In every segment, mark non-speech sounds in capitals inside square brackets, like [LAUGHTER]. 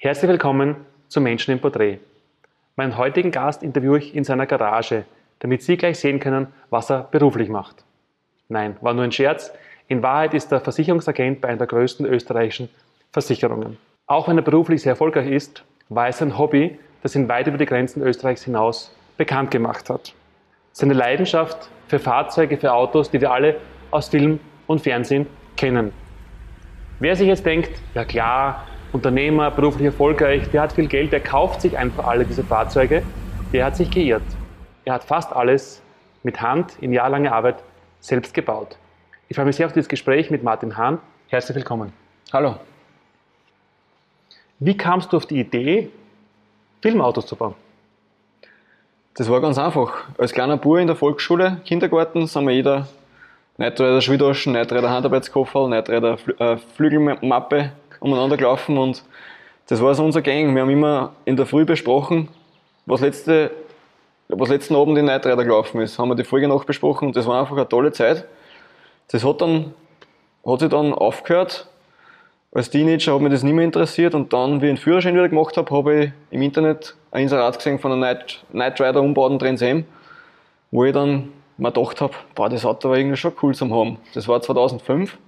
Herzlich willkommen zu Menschen im Porträt. Meinen heutigen Gast interviewe ich in seiner Garage, damit Sie gleich sehen können, was er beruflich macht. Nein, war nur ein Scherz. In Wahrheit ist er Versicherungsagent bei einer der größten österreichischen Versicherungen. Auch wenn er beruflich sehr erfolgreich ist, war es ein Hobby, das ihn weit über die Grenzen Österreichs hinaus bekannt gemacht hat. Seine Leidenschaft für Fahrzeuge, für Autos, die wir alle aus Film und Fernsehen kennen. Wer sich jetzt denkt, ja klar, Unternehmer, beruflich erfolgreich, der hat viel Geld, der kauft sich einfach alle diese Fahrzeuge, der hat sich geirrt. Er hat fast alles mit Hand in jahrelanger Arbeit selbst gebaut. Ich freue mich sehr auf dieses Gespräch mit Martin Hahn. Herzlich willkommen. Hallo. Wie kamst du auf die Idee, Filmautos zu bauen? Das war ganz einfach. Als kleiner Bub in der Volksschule, Kindergarten, sind wir jeder Neidräder Schwidaschen, Neidräder Handarbeitskoffer, Neidräder äh, Flügelmappe umeinander gelaufen und das war so unser Gang. Wir haben immer in der Früh besprochen, was, letzte, was letzten Abend in Neidräder gelaufen ist. Haben wir die Folge nachbesprochen und das war einfach eine tolle Zeit. Das hat dann, hat sich dann aufgehört. Als Teenager hat mich das nicht mehr interessiert und dann, wie ich den Führerschein wieder gemacht habe, habe ich im Internet ein Inserat gesehen von einer Night, Night Rider umbauten Trans M, wo ich dann mir gedacht habe, boah, das Auto war irgendwie schon cool zum haben. Das war 2005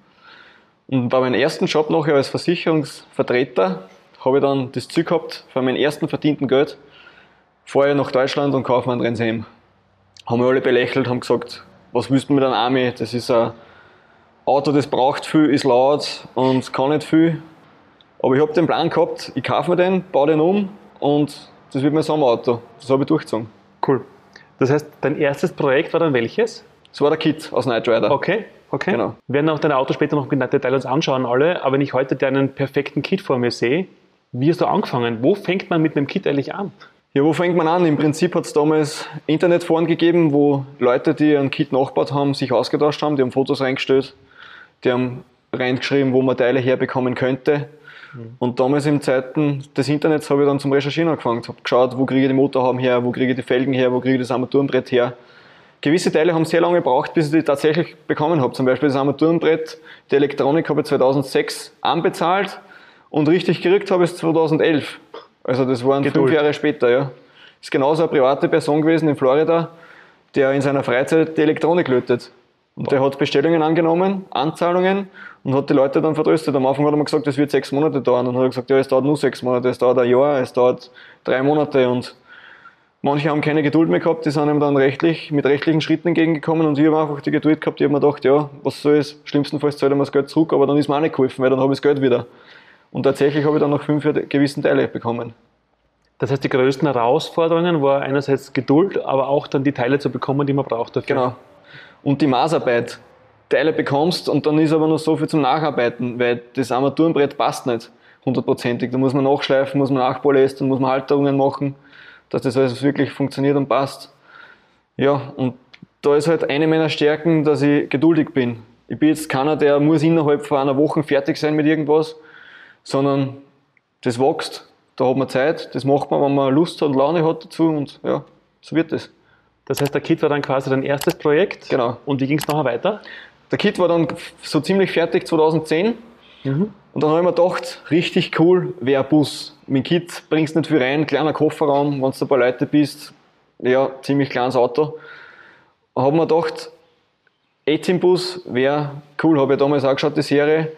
und bei meinem ersten Job nachher als Versicherungsvertreter habe ich dann das Ziel gehabt, von meinem ersten verdienten Geld fahre ich nach Deutschland und kaufe mir einen Rensheim. Haben wir alle belächelt, haben gesagt, was willst du mit einem Army? Das ist ein Auto, das braucht viel, ist laut und kann nicht viel. Aber ich habe den Plan gehabt, ich kaufe mir den, baue den um und das wird mein Sommerauto. Das habe ich durchgezogen. Cool. Das heißt, dein erstes Projekt war dann welches? Das war der Kit aus Knight Rider. Okay. Okay. Genau. Wir werden auch deine Autos später noch im Detail uns anschauen, alle. Aber wenn ich heute deinen perfekten Kit vor mir sehe, wie hast du angefangen? Wo fängt man mit einem Kit eigentlich an? Ja, wo fängt man an? Im Prinzip hat es damals Internetforen gegeben, wo Leute, die ein Kit nachgebaut haben, sich ausgetauscht haben. Die haben Fotos reingestellt, die haben reingeschrieben, wo man Teile herbekommen könnte. Mhm. Und damals in Zeiten des Internets habe ich dann zum Recherchieren angefangen. Habe geschaut, wo kriege ich die Motorhaube her, wo kriege ich die Felgen her, wo kriege ich das Armaturenbrett her Gewisse Teile haben sehr lange gebraucht, bis ich die tatsächlich bekommen habe. Zum Beispiel das Armaturenbrett, die Elektronik habe ich 2006 anbezahlt und richtig gekriegt habe ich es 2011. Also das waren Geduld. fünf Jahre später, ja. Ist genauso eine private Person gewesen in Florida, der in seiner Freizeit die Elektronik lötet. Und der hat Bestellungen angenommen, Anzahlungen und hat die Leute dann vertröstet. Am Anfang hat er mir gesagt, das wird sechs Monate dauern. Und dann hat er gesagt, ja, es dauert nur sechs Monate, es dauert ein Jahr, es dauert drei Monate und Manche haben keine Geduld mehr gehabt, die sind ihm dann rechtlich, mit rechtlichen Schritten entgegengekommen und ich habe einfach die Geduld gehabt, ich habe mir gedacht, ja, was soll es, schlimmstenfalls zahlt er mir das Geld zurück, aber dann ist mir auch nicht geholfen, weil dann habe ich das Geld wieder. Und tatsächlich habe ich dann noch fünf gewissen Teile bekommen. Das heißt, die größten Herausforderungen war einerseits Geduld, aber auch dann die Teile zu bekommen, die man braucht dafür. Genau. Und die Maßarbeit. Teile bekommst und dann ist aber noch so viel zum Nacharbeiten, weil das Armaturenbrett passt nicht hundertprozentig. Da muss man nachschleifen, muss man nachpolyestern, muss man Halterungen machen dass das alles wirklich funktioniert und passt. Ja, und da ist halt eine meiner Stärken, dass ich geduldig bin. Ich bin jetzt keiner, der muss innerhalb von einer Woche fertig sein mit irgendwas, sondern das wächst. Da hat man Zeit, das macht man, wenn man Lust hat und Laune hat dazu und ja, so wird es. Das heißt, der Kit war dann quasi dein erstes Projekt. Genau. Und wie ging es nachher weiter? Der Kit war dann so ziemlich fertig 2010. Mhm. Und dann habe ich mir gedacht, richtig cool wäre Bus. Mit Kit bringst nicht viel rein, kleiner Kofferraum, wenn du ein paar Leute bist, ja, ziemlich kleines Auto. Habe mir gedacht, A-Team-Bus wäre cool, habe ich damals auch geschaut, die Serie.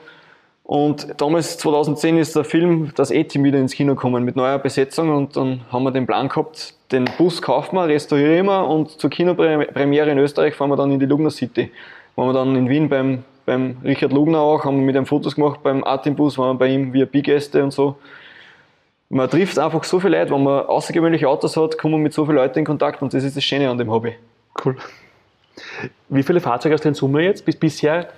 Und damals, 2010, ist der Film Das A-Team wieder ins Kino gekommen mit neuer Besetzung und dann haben wir den Plan gehabt, den Bus kaufen wir, restaurieren wir und zur Kinopremiere in Österreich fahren wir dann in die Lugner City. Waren wir dann in Wien beim beim Richard Lugner auch, haben mit ihm Fotos gemacht beim Artimbus, waren wir bei ihm VIP-Gäste und so. Man trifft einfach so viele Leute, wenn man außergewöhnliche Autos hat, kommt man mit so vielen Leuten in Kontakt und das ist das Schöne an dem Hobby. Cool. Wie viele Fahrzeuge hast du in Summe jetzt bis bisher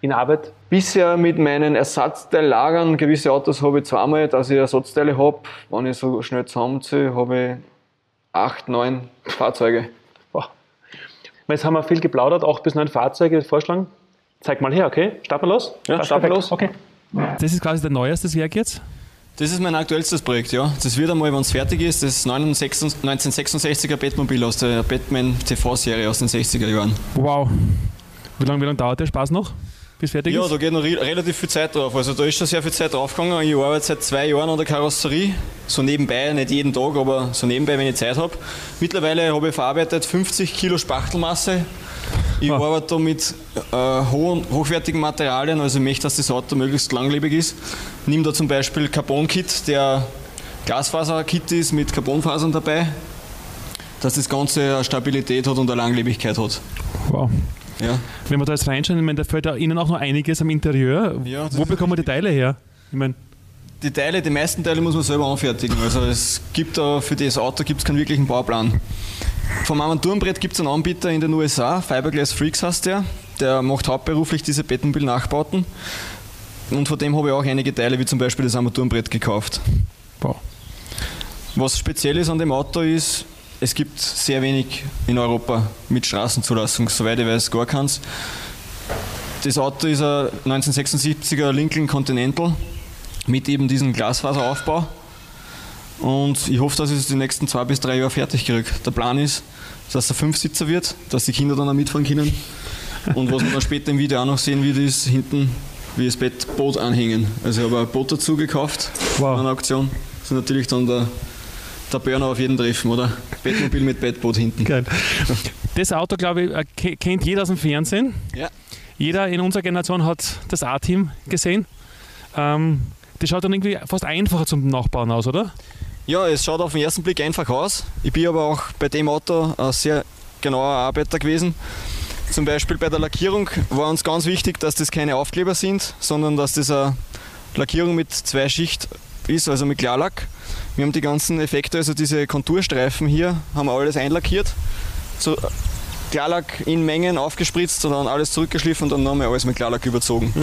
in Arbeit? Bisher mit meinen Ersatzteillagern, gewisse Autos habe ich zweimal, dass ich Ersatzteile habe. Wenn ich so schnell zusammenziehe, habe ich acht, neun Fahrzeuge. Wow. Jetzt haben wir viel geplaudert, acht bis neun Fahrzeuge vorschlagen. Zeig mal her, okay? Starten wir los? Ja, starten wir los. Okay. Das ist quasi dein neuestes Werk jetzt? Das ist mein aktuellstes Projekt, ja. Das wird einmal, wenn es fertig ist, das 1966er Batmobil aus der Batman TV-Serie aus den 60er Jahren. Wow. Wie lange, wie lange dauert der Spaß noch? bis fertig Ja, ist? da geht noch re relativ viel Zeit drauf. Also da ist schon sehr viel Zeit draufgegangen. Ich arbeite seit zwei Jahren an der Karosserie. So nebenbei, nicht jeden Tag, aber so nebenbei, wenn ich Zeit habe. Mittlerweile habe ich verarbeitet 50 Kilo Spachtelmasse. Ich Wow. arbeite da mit äh, hohen, hochwertigen Materialien, also ich möchte, dass das Auto möglichst langlebig ist. Nimm da zum Beispiel Carbon-Kit, der Glasfaser-Kit ist mit Carbonfasern dabei, dass das Ganze eine Stabilität hat und eine Langlebigkeit hat. Wow. Ja. Wenn wir da jetzt reinschauen, ich meine, da fällt ja Ihnen auch noch einiges am Interieur. Ja, Wo bekommen wir die Teile her? Ich meine, Die Teile, die meisten Teile muss man selber anfertigen. Also es gibt da für das Auto gibt es keinen wirklichen Bauplan. Vom Armaturenbrett gibt es einen Anbieter in den USA, Fiberglass Freaks heißt der. Der macht hauptberuflich diese Bettenbill-Nachbauten. Und von dem habe ich auch einige Teile, wie zum Beispiel das Armaturenbrett, gekauft. wow. Was speziell ist an dem Auto ist, es gibt sehr wenig in Europa mit Straßenzulassung, soweit ich weiß, gar keins. Das Auto ist ein 1976er Lincoln Continental mit eben diesem Glasfaseraufbau. Und ich hoffe, dass ich es die nächsten zwei bis drei Jahre fertig kriege. Der Plan ist, dass er Fünfsitzer wird, dass die Kinder dann auch mitfahren können. Und was wir dann später im Video auch noch sehen wird, ist hinten, wie das Bettboot anhängen. Also ich habe ein Boot dazu gekauft Wow. an einer Auktion. Das ist natürlich dann der, der Burner auf jeden Treffen, oder? Bettmobil mit Bettboot hinten. Geil. Das Auto, glaube ich, äh, ke- kennt jeder aus dem Fernsehen. Ja. Jeder in unserer Generation hat das A-Team gesehen. Ähm, das schaut dann irgendwie fast einfacher zum Nachbauen aus, oder? Ja, es schaut auf den ersten Blick einfach aus. Ich bin aber auch bei dem Auto ein sehr genauer Arbeiter gewesen. Zum Beispiel bei der Lackierung war uns ganz wichtig, dass das keine Aufkleber sind, sondern dass das eine Lackierung mit zwei Schicht ist, also mit Klarlack. Wir haben die ganzen Effekte, also diese Konturstreifen hier, haben wir alles einlackiert. So Klarlack in Mengen aufgespritzt und dann alles zurückgeschliffen und dann nochmal alles mit Klarlack überzogen.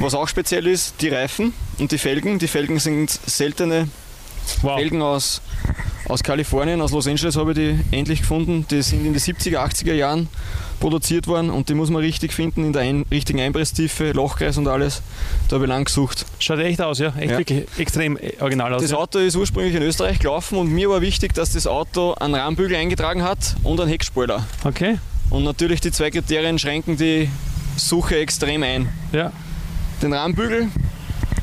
Was auch speziell ist, die Reifen und die Felgen. Die Felgen sind seltene Wow. Felgen aus, aus Kalifornien, aus Los Angeles habe ich die endlich gefunden. Die sind in den 70er, 80er Jahren produziert worden und die muss man richtig finden, in der ein, richtigen Einpresstiefe, Lochkreis und alles. Da habe ich lang gesucht. Schaut echt aus, ja? Echt Ja. wirklich extrem äh, original aus. Das ja. Auto ist ursprünglich in Österreich gelaufen und mir war wichtig, dass das Auto einen Rahmenbügel eingetragen hat und einen Heckspoiler. Okay, Und natürlich die zwei Kriterien schränken die Suche extrem ein. ja. Den Rahmenbügel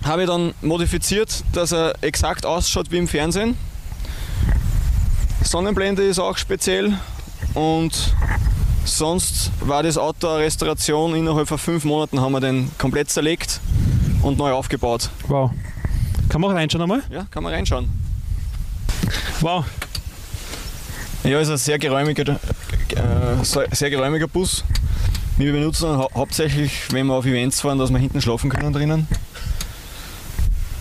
habe ich dann modifiziert, dass er exakt ausschaut wie im Fernsehen. Sonnenblende ist auch speziell und sonst war das Auto eine Restauration. Innerhalb von fünf Monaten haben wir den komplett zerlegt und neu aufgebaut. Wow. Kann man auch reinschauen einmal? Ja, kann man reinschauen. Wow. Ja, ist ein sehr geräumiger, äh, sehr geräumiger Bus. Wir benutzen ihn hau hauptsächlich, wenn wir auf Events fahren, dass wir hinten schlafen können drinnen.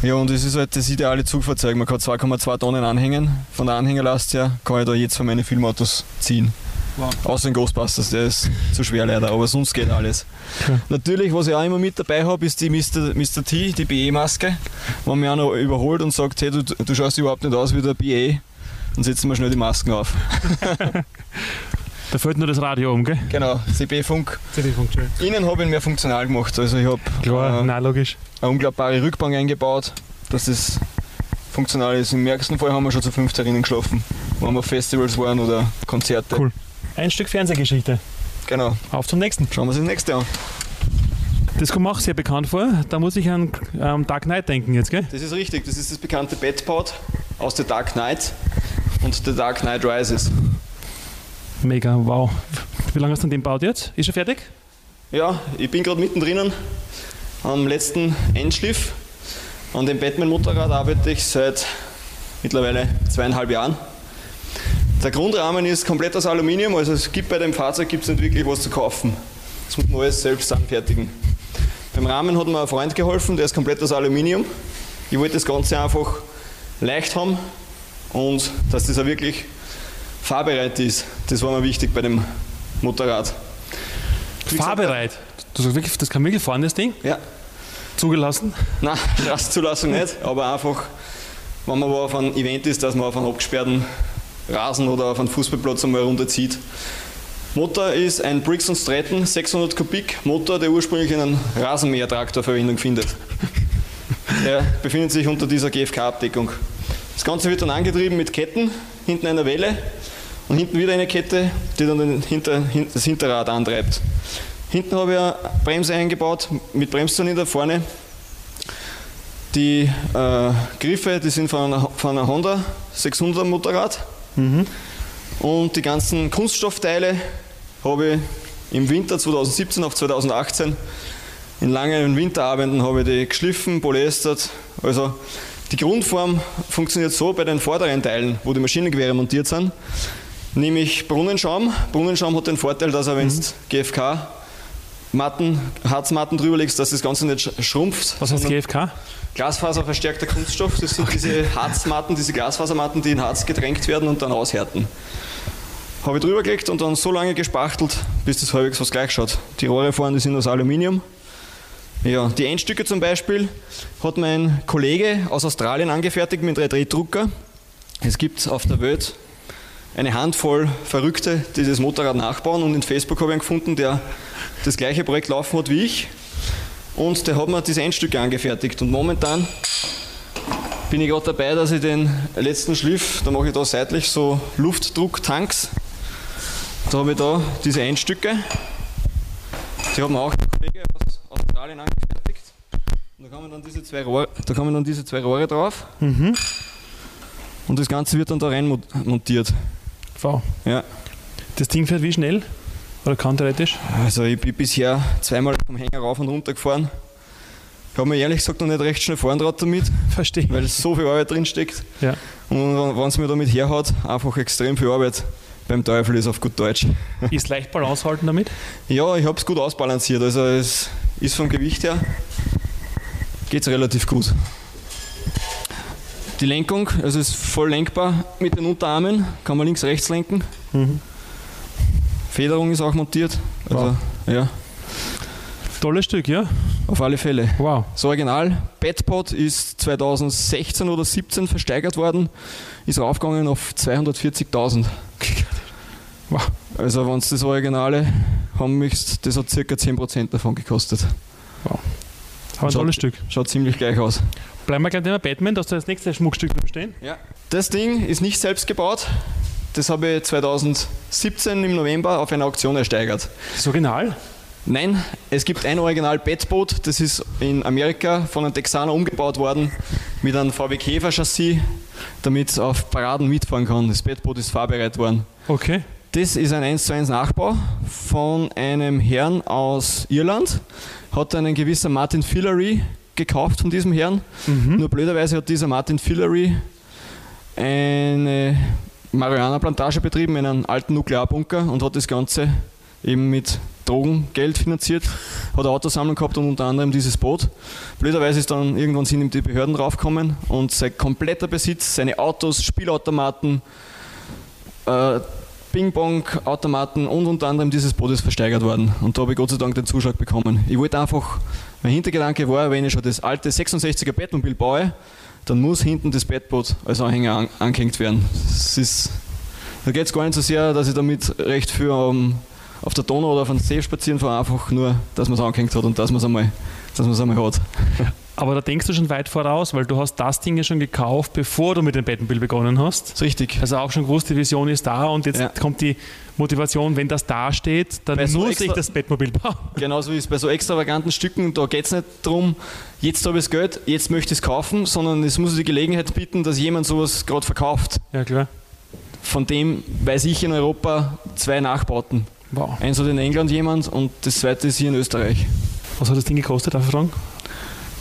Ja, und es ist halt das ideale Zugfahrzeug. Man kann 2,2 Tonnen anhängen. Von der Anhängerlast her kann ich da jetzt von meine Filmautos ziehen. Wow. Außer den Ghostbusters, der ist zu schwer leider, aber sonst geht alles. Okay. Natürlich, was ich auch immer mit dabei habe, ist die Mr. Mr. T, die BE-Maske. Wenn mich einer überholt und sagt, hey, du, du schaust überhaupt nicht aus wie der BE, dann setzen wir schnell die Masken auf. [LAUGHS] Da fällt nur das Radio um, gell? Genau, CB-Funk. CD-Funktion. Innen habe ich ihn mehr funktional gemacht. Also ich habe Klar, äh, nein, logisch. eine umklappbare Rückbank eingebaut, dass es funktional ist. Im ärgsten Fall haben wir schon zu fünft drinnen geschlafen, wenn wir auf Festivals waren oder Konzerte. Cool. Ein Stück Fernsehgeschichte. Genau. Auf zum nächsten. Schauen wir uns das nächste an. Das kommt mir auch sehr bekannt vor. Da muss ich an ähm, Dark Knight denken jetzt, gell? Das ist richtig, das ist das bekannte Bedpod aus The Dark Knight und The Dark Knight Rises. Mega, wow. Wie lange hast du an dem gebaut jetzt? Ist er fertig? Ja, ich bin gerade mittendrin am letzten Endschliff. An dem Batman-Motorrad arbeite ich seit mittlerweile zweieinhalb Jahren. Der Grundrahmen ist komplett aus Aluminium, also es gibt bei dem Fahrzeug gibt's nicht wirklich was zu kaufen. Das muss man alles selbst anfertigen. Beim Rahmen hat mir ein Freund geholfen, der ist komplett aus Aluminium. Ich wollte das Ganze einfach leicht haben und dass das auch wirklich fahrbereit ist. Das war mir wichtig bei dem Motorrad. Wie Fahrbereit. Du sagst wirklich, das kann wirklich fahren, das Ding? Ja, Zugelassen? Nein, [LAUGHS] Straßenzulassung nicht, aber einfach, wenn man wo auf einem Event ist, dass man auf einem abgesperrten Rasen oder auf einem Fußballplatz einmal runterzieht. Motor ist ein Briggs Stratton 600 Kubik Motor, der ursprünglich in einem Rasenmähertraktor Verwendung findet. [LAUGHS] Der befindet sich unter dieser GFK-Abdeckung. Das Ganze wird dann angetrieben mit Ketten, hinten einer Welle und hinten wieder eine Kette, die dann den Hinter, hin- das Hinterrad antreibt. Hinten habe ich eine Bremse eingebaut mit Bremszylinder vorne. Die äh, Griffe, die sind von einer, von einer Honda 600 Motorrad. Und die ganzen Kunststoffteile habe ich im Winter 2017 auf 2018 in langen Winterabenden habe ich die geschliffen, polyestert. Also die Grundform funktioniert so bei den vorderen Teilen, wo die Maschinengewehre montiert sind, nämlich Brunnenschaum. Brunnenschaum hat den Vorteil, dass er, wenn du GFK Matten, Harzmatten drüber legst, dass das Ganze nicht sch- schrumpft. Was heißt GFK? Glasfaserverstärkter Kunststoff, das sind diese Harzmatten, diese Glasfasermatten, die in Harz gedrängt werden und dann aushärten. Habe ich drüber gelegt und dann so lange gespachtelt, bis das halbwegs was gleich schaut. Die Rohre vorne die sind aus Aluminium. Ja, die Endstücke zum Beispiel hat mein Kollege aus Australien angefertigt mit 3D-Drucker. Es gibt auf der Welt eine Handvoll Verrückte, die das Motorrad nachbauen. Und in Facebook habe ich einen gefunden, der das gleiche Projekt laufen hat wie ich. Und der hat mir diese Endstücke angefertigt. Und momentan bin ich gerade dabei, dass ich den letzten Schliff, da mache ich da seitlich so Luftdrucktanks, da habe ich da diese Endstücke, die hat mir auch der Kollege aus Australien angefertigt. Und da kommen dann diese zwei Rohre, da kommen dann diese zwei Rohre drauf. Und das Ganze wird dann da rein mo- montiert. Wow. Ja. Das Ding fährt wie schnell? Oder kann theoretisch? Also ich bin bisher zweimal vom Hänger rauf und runter gefahren. Ich habe mir ehrlich gesagt noch nicht recht schnell fahren traut damit, Verstehe. weil so viel Arbeit drin steckt. Ja. Und wenn es mir damit herhaut, einfach extrem viel Arbeit beim Teufel ist auf gut Deutsch. [LAUGHS] Ist leicht Balance halten damit? Ja, ich habe es gut ausbalanciert. Also es ist vom Gewicht her geht es relativ gut. Die Lenkung, also ist voll lenkbar mit den Unterarmen, kann man links, rechts lenken. Federung ist auch montiert. Also, ja, Tolles Stück, ja? auf alle Fälle. Wow. Das Original Bedpod ist 2016 oder 17 versteigert worden, ist raufgegangen auf 240.000. [LAUGHS] Wow. Also wenn du das Originale haben möchtest, das hat ca. 10% davon gekostet. Aber ein Schaut- tolles Stück. Schaut ziemlich gleich aus. Bleiben wir gleich Thema Batman, dass du das nächste Schmuckstück drüben stehen. Das Ding ist nicht selbst gebaut. Das habe ich 2017 im November auf einer Auktion ersteigert. Das Original? Nein, es gibt ein Original Bettboot, das ist in Amerika von einem Texaner umgebaut worden mit einem VW Käfer Chassis, damit es auf Paraden mitfahren kann. Das Bettboot ist fahrbereit worden. Okay. Das ist ein 1 zu 1 Nachbau von einem Herrn aus Irland. Hat einen gewisser Martin Fillery gekauft von diesem Herrn. Nur blöderweise hat dieser Martin Fillery eine Marihuana-Plantage betrieben in einem alten Nuklearbunker und hat das Ganze eben mit Drogengeld finanziert. Hat eine Autosammlung gehabt und unter anderem dieses Boot. Blöderweise ist dann irgendwann sind ihm die Behörden draufgekommen und sein kompletter Besitz, seine Autos, Spielautomaten, äh, Ping-Pong-Automaten und unter anderem dieses Boot ist versteigert worden. Und da habe ich Gott sei Dank den Zuschlag bekommen. Ich wollte einfach, mein Hintergedanke war, wenn ich schon das alte 66er Bettmobil baue, dann muss hinten das Bettboot als Anhänger an, angehängt werden. Das ist, da geht es gar nicht so sehr, dass ich damit recht für um, auf der Donau oder auf einem See spazieren fahre, einfach nur, dass man es angehängt hat und dass man es einmal, einmal hat. [LAUGHS] Aber da denkst du schon weit voraus, weil du hast das Ding ja schon gekauft, bevor du mit dem Batmobil begonnen hast. Das ist richtig. Also auch schon gewusst, die Vision ist da und jetzt Ja. kommt die Motivation, wenn das da steht, dann so muss ich das Batmobil bauen. Genauso wie es bei so extravaganten Stücken, da geht es nicht darum, jetzt habe ich das Geld, jetzt möchte ich es kaufen, sondern es muss die Gelegenheit bieten, dass jemand sowas gerade verkauft. Ja, klar. Von dem weiß ich in Europa zwei Nachbauten. Wow. Eins hat in England jemand und das zweite ist hier in Österreich. Was hat das Ding gekostet, darf ich fragen?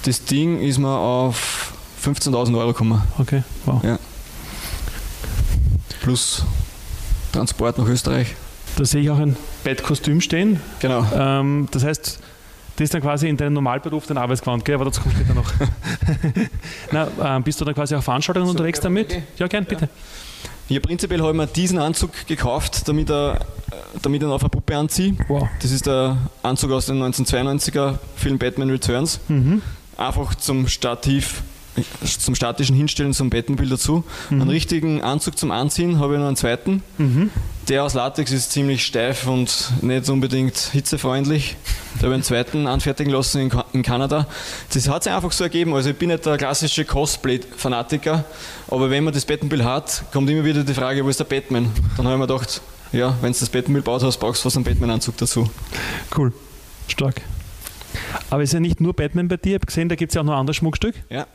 Das Ding ist mir auf 15.000 Euro gekommen. Okay, wow. Ja. Plus Transport nach Österreich. Da sehe ich auch ein Bettkostüm stehen. Genau. Ähm, das heißt, das ist dann quasi in deinem Normalberuf dein Arbeitsgewand, gell? aber dazu kommt später noch. [LAUGHS] Na, ähm, bist du dann quasi auf Veranstaltungen unterwegs damit? Ja, gern, bitte. Ja, prinzipiell habe ich mir diesen Anzug gekauft, damit, er, äh, damit ich ihn auf eine Puppe anziehe. Wow. Das ist der Anzug aus dem 1992er Film Batman Returns. Einfach zum Stativ, zum statischen Hinstellen zum Batmobil dazu. Einen richtigen Anzug zum Anziehen habe ich noch einen zweiten. Der aus Latex ist ziemlich steif und nicht unbedingt hitzefreundlich. Da habe ich einen zweiten anfertigen lassen in, in Kanada. Das hat sich einfach so ergeben. Also ich bin nicht der klassische Cosplay-Fanatiker, aber wenn man das Batmobil hat, kommt immer wieder die Frage, wo ist der Batman? Dann habe ich mir gedacht, ja, wenn du das Batmobil baut hast, brauchst du fast einen Batman-Anzug dazu. Cool. Stark. Aber es ist ja nicht nur Batman bei dir. Ich habe gesehen, da gibt es ja auch noch ein anderes Schmuckstück. Ja.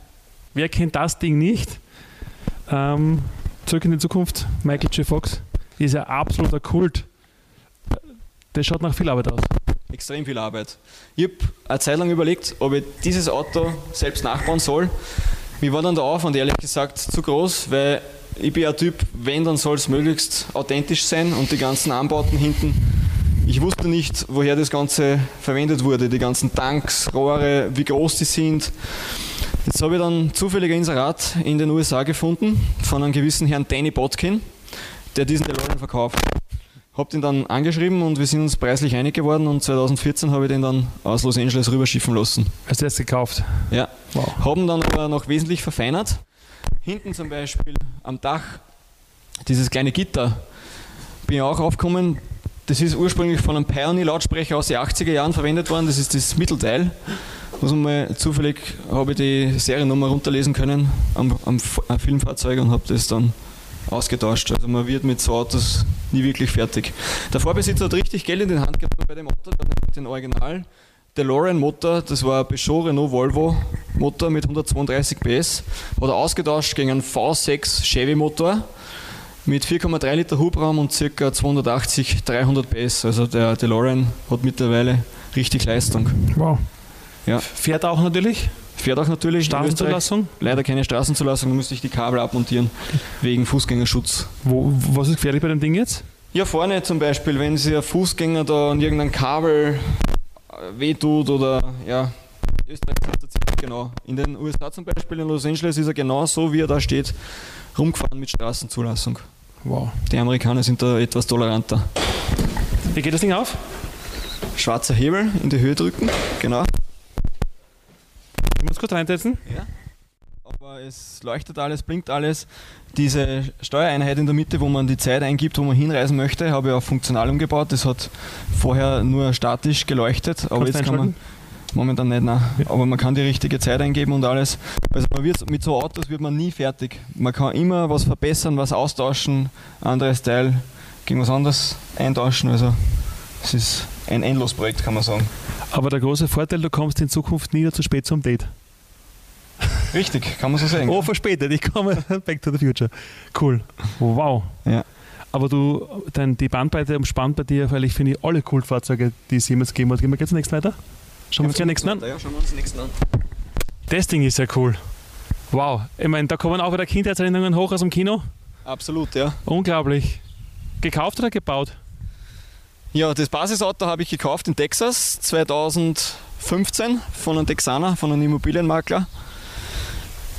Wer kennt das Ding nicht? Ähm, Zurück in die Zukunft, Michael J. Fox ist ja absoluter Kult. Das schaut nach viel Arbeit aus. Extrem viel Arbeit. Ich habe eine Zeit lang überlegt, ob ich dieses Auto selbst nachbauen soll. Mir war dann der Aufwand ehrlich gesagt zu groß, weil ich bin ein Typ, wenn, dann soll es möglichst authentisch sein und die ganzen Anbauten hinten. Ich wusste nicht, woher das Ganze verwendet wurde, die ganzen Tanks, Rohre, wie groß die sind. Jetzt habe ich dann zufällig ein Inserat in den USA gefunden von einem gewissen Herrn Danny Botkin, der diesen DeLorean verkauft. Habe ihn dann angeschrieben und wir sind uns preislich einig geworden und 2014 habe ich den dann aus Los Angeles rüberschiffen lassen. Hast du das gekauft? Ja. Wow. Haben dann aber noch wesentlich verfeinert. Hinten zum Beispiel am Dach dieses kleine Gitter bin ich auch aufgekommen. Das ist ursprünglich von einem Pioneer-Lautsprecher aus den 80er Jahren verwendet worden. Das ist das Mittelteil muss man mal zufällig, habe ich die Seriennummer runterlesen können am, am, am Filmfahrzeug und habe das dann ausgetauscht. Also man wird mit so Autos nie wirklich fertig. Der Vorbesitzer hat richtig Geld in den Hand gehabt bei dem Auto, den Original DeLorean Motor, das war ein Peugeot Renault Volvo Motor mit 132 PS, hat er ausgetauscht gegen einen V6 Chevy Motor mit 4,3 Liter Hubraum und ca. 280, 300 PS. Also der DeLorean hat mittlerweile richtig Leistung. Wow. Ja. Fährt auch natürlich? Fährt auch natürlich. Straßenzulassung? Leider keine Straßenzulassung, da müsste ich die Kabel abmontieren, wegen Fußgängerschutz. Wo, was ist gefährlich bei dem Ding jetzt? Ja, vorne zum Beispiel, wenn sich ein Fußgänger da an irgendein Kabel äh, wehtut oder ja, Österreich genau. In den USA zum Beispiel, in Los Angeles ist er genau so, wie er da steht, rumgefahren mit Straßenzulassung. Wow. Die Amerikaner sind da etwas toleranter. Wie geht das Ding auf? Schwarzer Hebel in die Höhe drücken, genau. Ich muss kurz reinsetzen. Ja. Aber es leuchtet alles, blinkt alles. Diese Steuereinheit in der Mitte, wo man die Zeit eingibt, wo man hinreisen möchte, habe ich auch funktional umgebaut. Das hat vorher nur statisch geleuchtet, aber jetzt kann man momentan nicht, nein. aber man kann die richtige Zeit eingeben und alles. Also man wird, mit so Autos wird man nie fertig. Man kann immer was verbessern, was austauschen, anderes Teil gegen was anderes eintauschen. Also es ist ein Endlosprojekt, kann man sagen. Aber der große Vorteil, du kommst in Zukunft nie zu spät zum Date. Richtig, kann man so sagen. [LAUGHS] Oh, verspätet, ich komme [LAUGHS] back to the future. Cool. Wow. Ja. Aber du, dein, die Bandbreite umspannt bei dir, weil ich finde alle Kultfahrzeuge, die es jemals gegeben hat. Gehen wir jetzt nächsten weiter? Schauen wir uns den nächsten an. Ja, schauen wir uns den nächsten an. Das Ding ist ja cool. Wow. Ich meine, da kommen auch wieder Kindheitserinnerungen hoch aus dem Kino. Absolut, ja. Unglaublich. Gekauft oder gebaut? Ja, das Basisauto habe ich gekauft in Texas 2015 von einem Texaner, von einem Immobilienmakler.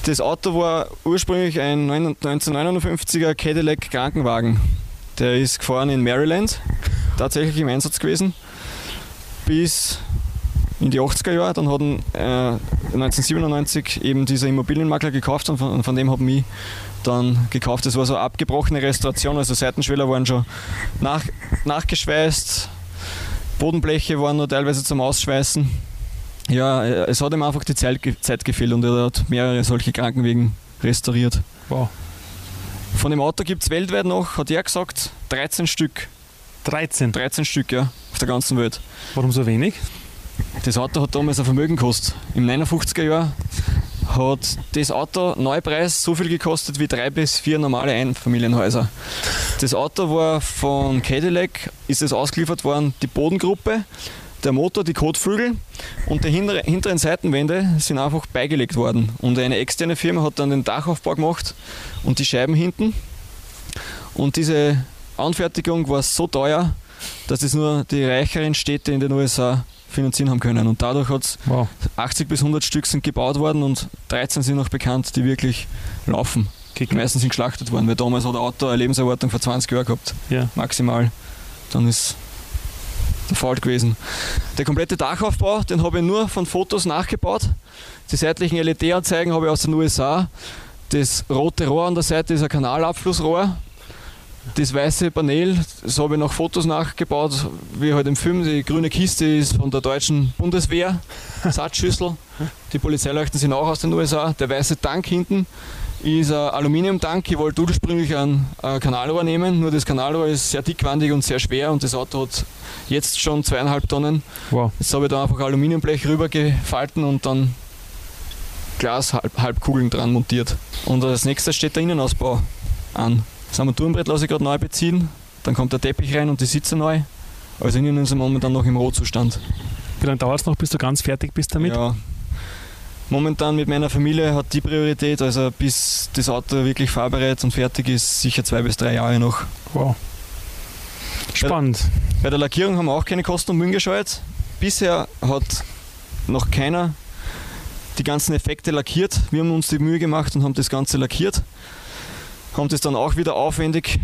Das Auto war ursprünglich ein 1959er Cadillac Krankenwagen. Der ist gefahren in Maryland, tatsächlich im Einsatz gewesen, bis in die 80er Jahre. Dann hat äh, 1997 eben dieser Immobilienmakler gekauft und von, von dem haben ich dann gekauft. Das war so eine abgebrochene Restauration, also Seitenschweller waren schon nach, nachgeschweißt, Bodenbleche waren nur teilweise zum Ausschweißen. Ja, es hat ihm einfach die Zeit, Zeit gefehlt und er hat mehrere solche Krankenwegen restauriert. Wow. Von dem Auto gibt es weltweit noch, hat er gesagt, 13 Stück. 13? 13 Stück, ja, auf der ganzen Welt. Warum so wenig? Das Auto hat damals ein Vermögen gekostet. Im 59er Jahr hat das Auto Neupreis so viel gekostet wie drei bis vier normale Einfamilienhäuser. Das Auto war von Cadillac, ist es ausgeliefert worden, die Bodengruppe, der Motor, die Kotflügel und die hinteren Seitenwände sind einfach beigelegt worden. Und eine externe Firma hat dann den Dachaufbau gemacht und die Scheiben hinten. Und diese Anfertigung war so teuer, dass es nur die reicheren Städte in den USA finanzieren haben können. Und dadurch hat es wow. 80 bis 100 Stück sind gebaut worden und 13 sind noch bekannt, die wirklich laufen. Die meisten sind geschlachtet worden, weil damals hat ein Auto eine Lebenserwartung von 20 Jahren gehabt. Ja. Maximal. Dann ist der Fall gewesen. Der komplette Dachaufbau, den habe ich nur von Fotos nachgebaut. Die seitlichen LED-Anzeigen habe ich aus den USA. Das rote Rohr an der Seite ist ein Kanalabflussrohr. Das weiße Panel, das habe ich nach Fotos nachgebaut, wie halt im Film. Die grüne Kiste ist von der deutschen Bundeswehr, [LAUGHS] Satzschüssel. Die Polizeileuchten sind auch aus den USA. Der weiße Tank hinten ist ein Aluminiumtank. Ich wollte ursprünglich ein, ein Kanalrohr nehmen, nur das Kanalrohr ist sehr dickwandig und sehr schwer und das Auto hat jetzt schon zweieinhalb Tonnen. Wow. Jetzt habe ich da einfach Aluminiumblech rübergefalten und dann Glas-Halbkugeln dran montiert. Und als nächstes steht der Innenausbau an. Das Armaturenbrett lasse ich gerade neu beziehen, dann kommt der Teppich rein und die Sitze neu. Also innen sind wir momentan noch im Rohzustand. Wie lange dauert es noch, bis du ganz fertig bist damit? Ja, momentan mit meiner Familie hat die Priorität, also bis das Auto wirklich fahrbereit und fertig ist, sicher zwei bis drei Jahre noch. Wow. Spannend. Bei der Lackierung haben wir auch keine Kosten und Mühen gescheut. Bisher hat noch keiner die ganzen Effekte lackiert. Wir haben uns die Mühe gemacht und haben das Ganze lackiert. Haben das dann auch wieder aufwendig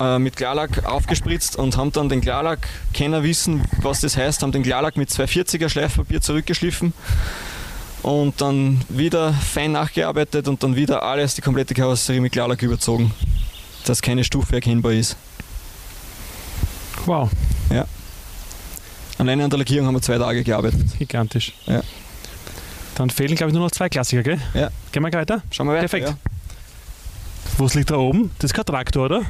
äh, mit Klarlack aufgespritzt und haben dann den Klarlack, Kenner wissen, was das heißt, haben den Klarlack mit 240er Schleifpapier zurückgeschliffen und dann wieder fein nachgearbeitet und dann wieder alles, die komplette Karosserie mit Klarlack überzogen, dass keine Stufe erkennbar ist. Wow. Ja. Alleine an der Lackierung haben wir zwei Tage gearbeitet. Gigantisch. Ja. Dann fehlen, glaube ich, nur noch zwei Klassiker, gell? Ja. Gehen wir weiter? Schauen wir weiter. Perfekt. Ja. Was liegt da oben? Das ist kein Traktor, oder?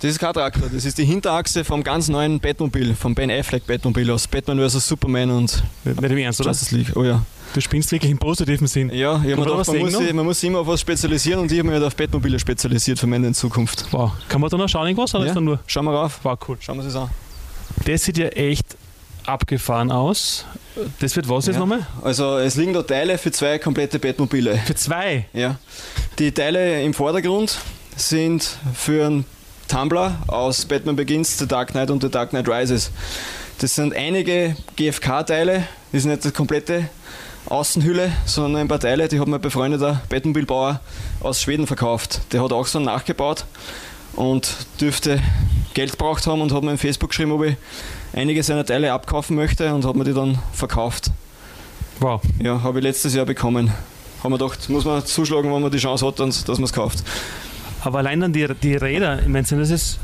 Das ist kein Traktor, das ist die Hinterachse vom ganz neuen Batmobil, vom Ben Affleck Batmobil aus Batman vs. Superman und Nicht im Ernst, oder? Justice League. Oh ja. Du spinnst wirklich im positiven Sinn. Ja, ich man da gedacht, man, muss, sich- man muss sich immer auf was spezialisieren und ich habe mich halt auf Batmobile spezialisiert für meine in Zukunft. Wow. Kann man da noch schauen, irgendwas? Oder Ja. ist da nur? Schauen wir rauf. Wow, cool. Schauen wir es an. Das sieht ja echt abgefahren aus. Das wird was jetzt Ja. nochmal? Also es liegen da Teile für zwei komplette Batmobile. Für zwei. Ja. Die Teile im Vordergrund sind für einen Tumblr aus Batman Begins, The Dark Knight und The Dark Knight Rises. Das sind einige GFK-Teile, das ist nicht die komplette Außenhülle, sondern ein paar Teile, die hat mein befreundeter Batmobilbauer aus Schweden verkauft. Der hat auch so einen nachgebaut und dürfte Geld gebraucht haben und hat mir in Facebook geschrieben, ob ich einige seiner Teile abkaufen möchte und hat mir die dann verkauft. Wow. Ja, habe ich letztes Jahr bekommen. Haben wir gedacht, muss man zuschlagen, wenn man die Chance hat, dass man es kauft. Aber allein dann die, die Räder, ich meine, sind das ist.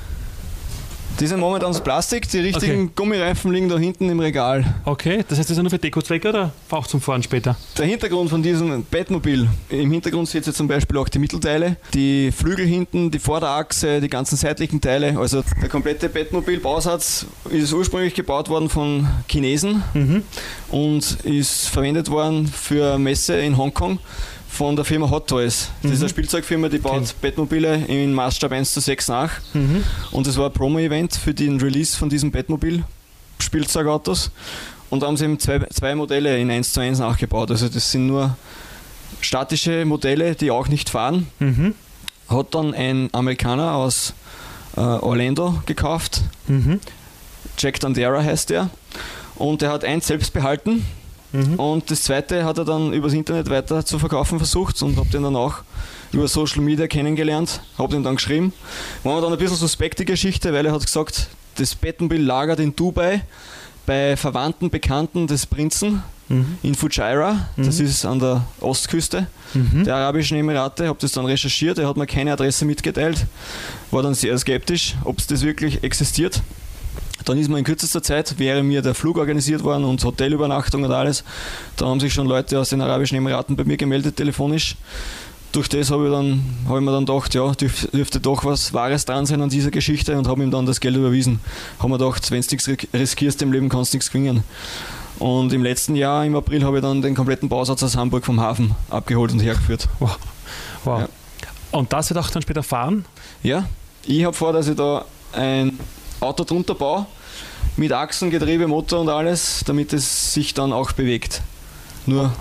Die sind momentan aus Plastik, die richtigen Okay. Gummireifen liegen da hinten im Regal. Okay, das heißt, das ist nur für Dekozwecke oder auch zum Fahren später? Der Hintergrund von diesem Batmobil, im Hintergrund seht ihr zum Beispiel auch die Mittelteile, die Flügel hinten, die Vorderachse, die ganzen seitlichen Teile. Also der komplette Batmobil-Bausatz ist ursprünglich gebaut worden von Chinesen Mhm. und ist verwendet worden für Messe in Hongkong von der Firma Hot Toys. Das ist Mhm. eine Spielzeugfirma, die baut Kennt. Batmobile in Maßstab 1 zu 6 nach. Mhm. Und es war ein Promo-Event für den Release von diesem Batmobil Spielzeugautos. Und da haben sie eben zwei, zwei Modelle in 1 zu 1 nachgebaut. Also das sind nur statische Modelle, die auch nicht fahren. Mhm. Hat dann ein Amerikaner aus äh, Orlando gekauft. Mhm. Jack Dandera heißt der. Und der hat eins selbst behalten. Mhm. Und das zweite hat er dann übers Internet weiter zu verkaufen versucht und habe den dann auch über Social Media kennengelernt, habe den dann geschrieben. War mir dann ein bisschen suspekt die Geschichte, weil er hat gesagt, das Batmobil lagert in Dubai bei Verwandten, Bekannten des Prinzen Mhm. in Fujairah, das Mhm. ist an der Ostküste Mhm. der Arabischen Emirate, habe das dann recherchiert, er hat mir keine Adresse mitgeteilt, war dann sehr skeptisch, ob es das wirklich existiert. Dann ist mir in kürzester Zeit, wäre mir der Flug organisiert worden und Hotelübernachtung und alles. Da haben sich schon Leute aus den Arabischen Emiraten bei mir gemeldet, telefonisch. Durch das habe ich, dann, habe ich mir dann gedacht, ja, dürf, dürfte doch was Wahres dran sein an dieser Geschichte und habe ihm dann das Geld überwiesen. Habe mir gedacht, wenn du nichts riskierst im Leben, kannst du nichts gewinnen. Und im letzten Jahr, im April, habe ich dann den kompletten Bausatz aus Hamburg vom Hafen abgeholt und hergeführt. Wow. wow. Ja. Und das wird auch dann später fahren? Ja, ich habe vor, dass ich da ein Auto drunter baue, mit Achsen, Getriebe, Motor und alles, damit es sich dann auch bewegt. Nur,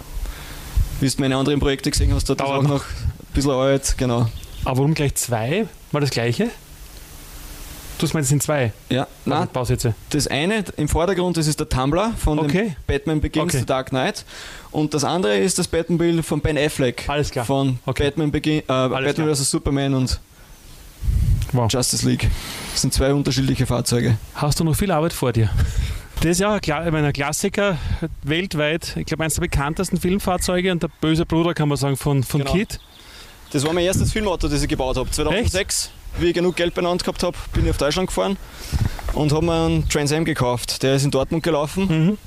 wie du meine anderen Projekte gesehen hast, das Dauert auch noch ein bisschen alt, genau. Aber warum gleich zwei? War das gleiche? Du meinst, es sind zwei Ja, Nein. Bausätze. das eine im Vordergrund, das ist der Tumblr von Okay. dem Batman Begins Okay. The Dark Knight und das andere ist das Batmobil von Ben Affleck. Alles klar. Von Okay. Batman, Begin, äh, Batman vs. Superman und Wow. Justice League. Das sind zwei unterschiedliche Fahrzeuge. Hast du noch viel Arbeit vor dir? Das ist ja meine, ein Klassiker weltweit. Ich glaube, eines der bekanntesten Filmfahrzeuge und der böse Bruder, kann man sagen, von, von Genau. Kit. Das war mein erstes Filmauto, das ich gebaut habe. 2006. wie ich genug Geld benannt gehabt habe, bin ich auf Deutschland gefahren und habe mir einen Trans Am gekauft. Der ist in Dortmund gelaufen. Mhm.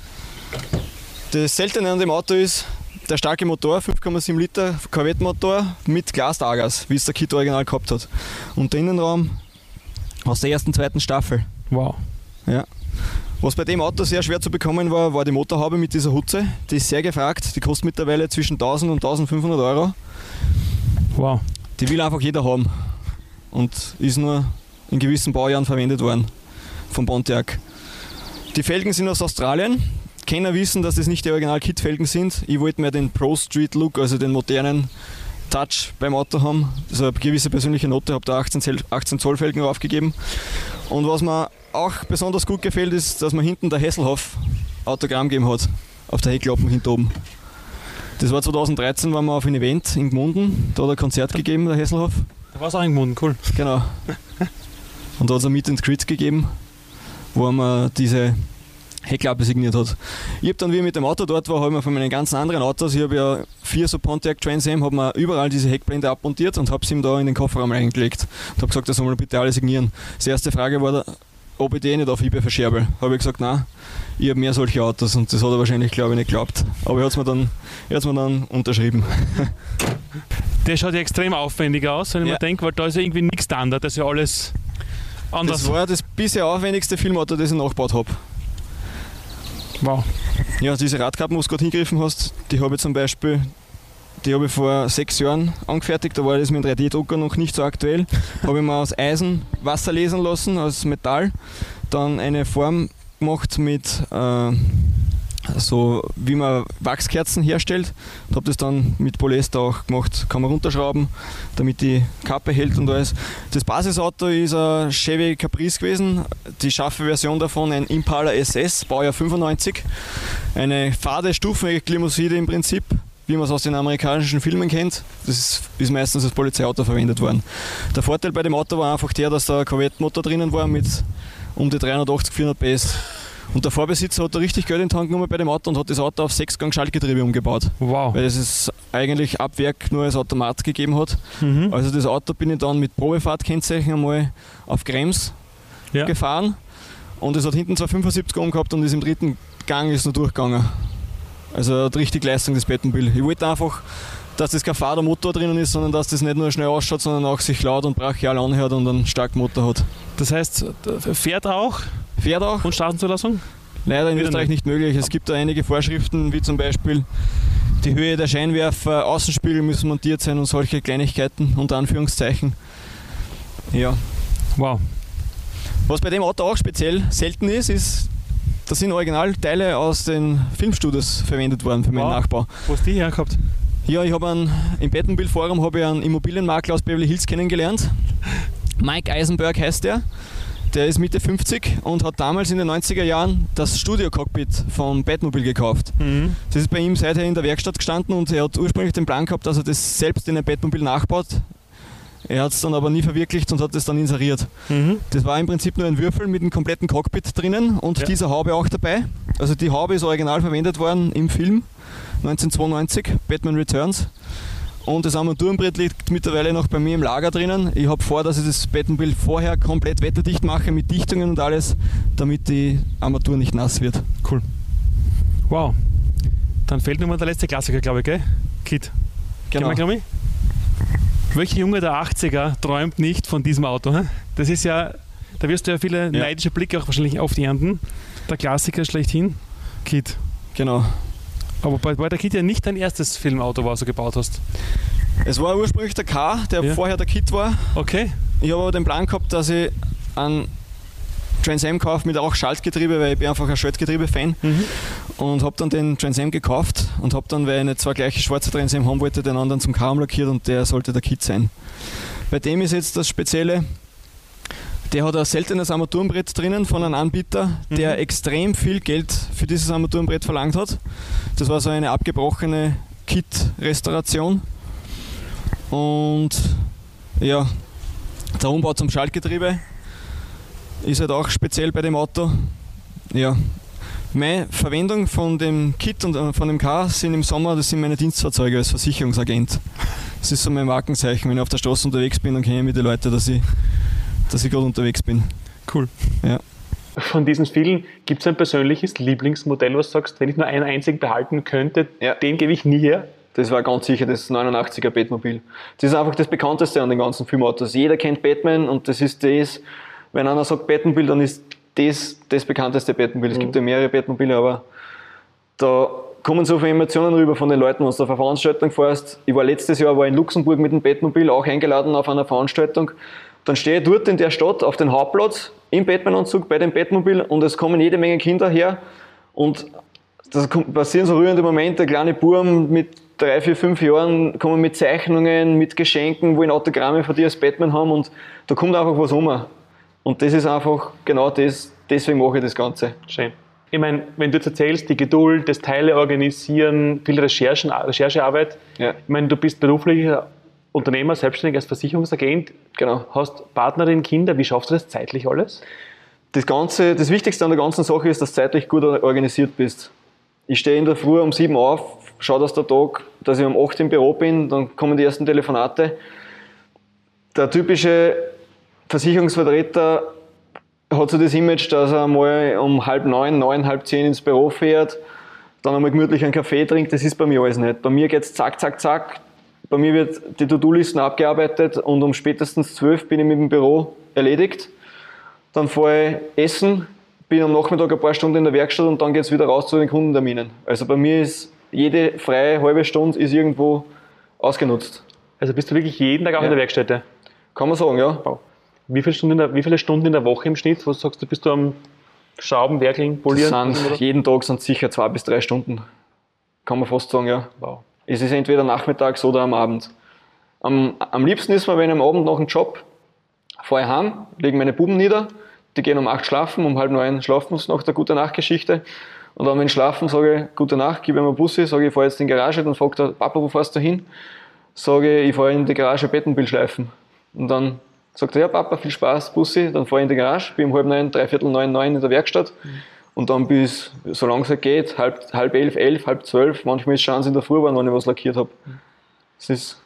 Das Seltene an dem Auto ist, der starke Motor, 5,7 Liter Corvette-Motor mit Glasdagas, wie es der Kit original gehabt hat. Und der Innenraum aus der ersten, zweiten Staffel. Wow. Ja. Was bei dem Auto sehr schwer zu bekommen war, war die Motorhaube mit dieser Hutze. Die ist sehr gefragt. Die kostet mittlerweile zwischen 1000 und 1500 Euro. Wow. Die will einfach jeder haben. Und ist nur in gewissen Baujahren verwendet worden von Pontiac. Die Felgen sind aus Australien. Kenner wissen, dass das nicht die Original-Kit-Felgen sind. Ich wollte mir den Pro Street Look, also den modernen Touch beim Auto haben. Also eine gewisse persönliche Note, habe da 18, Zoll- 18 Zoll Felgen aufgegeben. Und was mir auch besonders gut gefällt, ist, dass man hinten der Hesselhoff Autogramm gegeben hat. Auf der Heckklappen hinten oben. Das war 2013, waren wir auf einem Event in Gmunden. Da hat er ein Konzert gegeben, der Hesselhoff. Da war es auch in Gmunden, cool. Genau. [LAUGHS] Und da hat es ein Meet and Greet gegeben, wo er mir diese Heckklappe signiert hat. Ich habe dann, wie ich mit dem Auto dort war, habe ich mir von meinen ganzen anderen Autos, ich habe ja vier so Pontiac Trans Am, habe mir überall diese Heckblende abmontiert und habe sie ihm da in den Kofferraum reingelegt. Und habe gesagt, das soll mal bitte alle signieren. Die erste Frage war, da, ob ich die nicht auf eBay verscherbe. Habe ich gesagt, nein, ich habe mehr solche Autos und das hat er wahrscheinlich, glaube ich, nicht geglaubt. Aber er hat es mir, dann- er mir dann unterschrieben. [LAUGHS] Der schaut ja extrem aufwendig aus, wenn ich Ja. mir denke, weil da ist ja irgendwie nichts Standard, das ist ja alles anders. Das war das bisher aufwendigste Filmauto, das ich nachgebaut habe. Wow. Ja, diese Radkappen, wo du gerade hingegriffen hast, die habe ich zum Beispiel, die habe ich vor sechs Jahren angefertigt, da war das mit dem 3D-Drucker noch nicht so aktuell. [LAUGHS] habe ich mir aus Eisen Wasser lesen lassen, aus Metall, dann eine Form gemacht mit äh, so wie man Wachskerzen herstellt und habe das dann mit Polyester auch gemacht, kann man runterschrauben, damit die Kappe hält und alles. Das Basisauto ist ein Chevy Caprice gewesen, die scharfe Version davon ein Impala SS, Baujahr 95, eine fade Stufenlimousine im Prinzip, wie man es aus den amerikanischen Filmen kennt. Das ist, ist meistens als Polizeiauto verwendet worden. Der Vorteil bei dem Auto war einfach der, dass da ein Corvette-Motor drinnen war mit um die 380, 400 PS. Und der Vorbesitzer hat da richtig Geld in den Tank genommen bei dem Auto und hat das Auto auf 6-Gang-Schaltgetriebe umgebaut. Wow. Weil es eigentlich ab Werk nur als Automat gegeben hat. Mhm. Also das Auto bin ich dann mit Probefahrtkennzeichen einmal auf Krems Ja. gefahren und es hat hinten zwar 75 Ohm gehabt und ist im dritten Gang ist nur durchgegangen. Also hat richtig Leistung das Batmobil. Ich wollte einfach, dass das kein fader Motor drinnen ist, sondern dass das nicht nur schnell ausschaut, sondern auch sich laut und brachial anhört und einen starken Motor hat. Das heißt, fährt auch Fährt auch, und Straßenzulassung? leider in Wieder Österreich nicht möglich. Es gibt da einige Vorschriften, wie zum Beispiel die Höhe der Scheinwerfer, Außenspiegel müssen montiert sein und solche Kleinigkeiten, unter Anführungszeichen. Ja, Wow. Was bei dem Auto auch speziell selten ist, ist, da sind Originalteile aus den Filmstudios verwendet worden für meinen Wow. Nachbau. Wo hast du die her gehabt? Ja, ich habe einen, im Battenbill Forum habe ich einen Immobilienmakler aus Beverly Hills kennengelernt. [LAUGHS] Mike Eisenberg heißt der. Der ist Mitte 50 und hat damals in den 90er Jahren das Studio-Cockpit vom Batmobil gekauft. Mhm. Das ist bei ihm seither in der Werkstatt gestanden und er hat ursprünglich den Plan gehabt, dass er das selbst in ein Batmobil nachbaut. Er hat es dann aber nie verwirklicht und hat es dann inseriert. Mhm. Das war im Prinzip nur ein Würfel mit einem kompletten Cockpit drinnen und Ja. dieser Haube auch dabei. Also die Haube ist original verwendet worden im Film 1992, Batman Returns. Und das Armaturenbrett liegt mittlerweile noch bei mir im Lager drinnen. Ich habe vor, dass ich das Batmobil vorher komplett wetterdicht mache mit Dichtungen und alles, damit die Armatur nicht nass wird. Cool. Wow. Dann fehlt nur mal der letzte Klassiker, glaube ich, gell? Kid. Genau. Gehen wir? Welcher Junge der 80er träumt nicht von diesem Auto? hä? Das ist ja, da wirst du ja viele neidische Blicke auch wahrscheinlich oft ernten. Der Klassiker schlechthin, Kid. genau. Aber bei, bei der Kid ja nicht dein erstes Filmauto, was du gebaut hast. Es war ursprünglich der K, der Ja. vorher der Kit war. Okay. Ich habe aber den Plan gehabt, dass ich einen Trans Am kaufe mit auch Schaltgetriebe, weil ich bin einfach ein Schaltgetriebe-Fan. Mhm. Und habe dann den Trans Am gekauft und habe dann, weil ich nicht zwei gleiche schwarze Trans Am haben wollte, den anderen zum Kaum lackiert und der sollte der Kit sein. Bei dem ist jetzt das Spezielle, der hat ein seltenes Armaturenbrett drinnen von einem Anbieter, der Mhm. extrem viel Geld für dieses Armaturenbrett verlangt hat. Das war so eine abgebrochene Kit-Restauration. Und ja, der Umbau zum Schaltgetriebe ist halt auch speziell bei dem Auto. Ja, meine Verwendung von dem Kit und äh, von dem Car sind im Sommer, das sind meine Dienstfahrzeuge als Versicherungsagent. Das ist so mein Markenzeichen. Wenn ich auf der Straße unterwegs bin, dann kenne ich mit den Leuten, dass ich, dass ich gerade unterwegs bin. Cool. Ja. Von diesen vielen, gibt es ein persönliches Lieblingsmodell, was du sagst, wenn ich nur einen einzigen behalten könnte, ja. den gebe ich nie her? Das war ganz sicher das 89er Batmobil. Das ist einfach das bekannteste an den ganzen Filmautos. Jeder kennt Batman und das ist das, wenn einer sagt Batmobil, dann ist das das bekannteste Batmobil. Es mhm. gibt ja mehrere Batmobile, aber da kommen so viele Emotionen rüber von den Leuten, wenn du auf eine Veranstaltung fährst. Ich war letztes Jahr war in Luxemburg mit dem Batmobil auch eingeladen auf einer Veranstaltung. Dann stehe ich dort in der Stadt auf dem Hauptplatz im Batman-Anzug bei dem Batmobil und es kommen jede Menge Kinder her und da passieren so rührende Momente, kleine Buben mit drei, vier, fünf Jahren kommen mit Zeichnungen, mit Geschenken, wollen Autogramme von dir als Batman haben und da kommt einfach was um. Und das ist einfach genau das, deswegen mache ich das Ganze. Schön. Ich meine, wenn du jetzt erzählst, die Geduld, das Teile organisieren, viel Recherchen, Recherchearbeit. Ja. Ich meine, du bist beruflicher Unternehmer, selbstständig als Versicherungsagent. Genau. Hast Partnerin, Kinder. Wie schaffst du das zeitlich alles? Das Ganze, das Wichtigste an der ganzen Sache ist, dass du zeitlich gut organisiert bist. Ich stehe in der Früh um sieben auf, schaue, dass der Tag, dass ich um acht im Büro bin, dann kommen die ersten Telefonate. Der typische Versicherungsvertreter hat so das Image, dass er mal um halb neun, neun, halb zehn ins Büro fährt, dann einmal gemütlich einen Kaffee trinkt. Das ist bei mir alles nicht. Bei mir geht es zack, zack, zack. Bei mir wird die To-Do-Listen abgearbeitet und um spätestens zwölf bin ich mit dem Büro erledigt. Dann fahre ich essen, bin am Nachmittag ein paar Stunden in der Werkstatt und dann geht es wieder raus zu den Kundenterminen. Also bei mir ist jede freie halbe Stunde ist irgendwo ausgenutzt. Also bist du wirklich jeden Tag auch ja. in der Werkstätte? Kann man sagen, ja. Wow. Wie viele, Stunden der, wie viele Stunden in der Woche im Schnitt? Was sagst du, bist du am Schrauben, Werkeln, Polieren? Sind, jeden Tag sind sicher zwei bis drei Stunden. Kann man fast sagen, ja. Wow. Es ist entweder nachmittags oder am Abend. Am, am liebsten ist mir, wenn ich am Abend nach dem Job fahre heim, lege meine Buben nieder, die gehen um acht schlafen, um halb neun schlafen sie nach der gute Nachtgeschichte. Und dann, wenn ich schlafen, sage ich, gute Nacht, gebe ihm einen Bussi, sage ich, fahre jetzt in die Garage, dann fragt er, Papa, wo fährst du hin? Sage ich, ich fahre in die Garage Bettenbild schleifen. Und dann sagt er, ja Papa, viel Spaß, Bussi, dann fahre ich in die Garage, bin um halb neun, dreiviertel neun, neun in der Werkstatt. Mhm. Und dann bis, solange es geht, halb, halb elf, elf, halb zwölf, manchmal ist es schon in der Früh wenn ich was lackiert habe. Das ist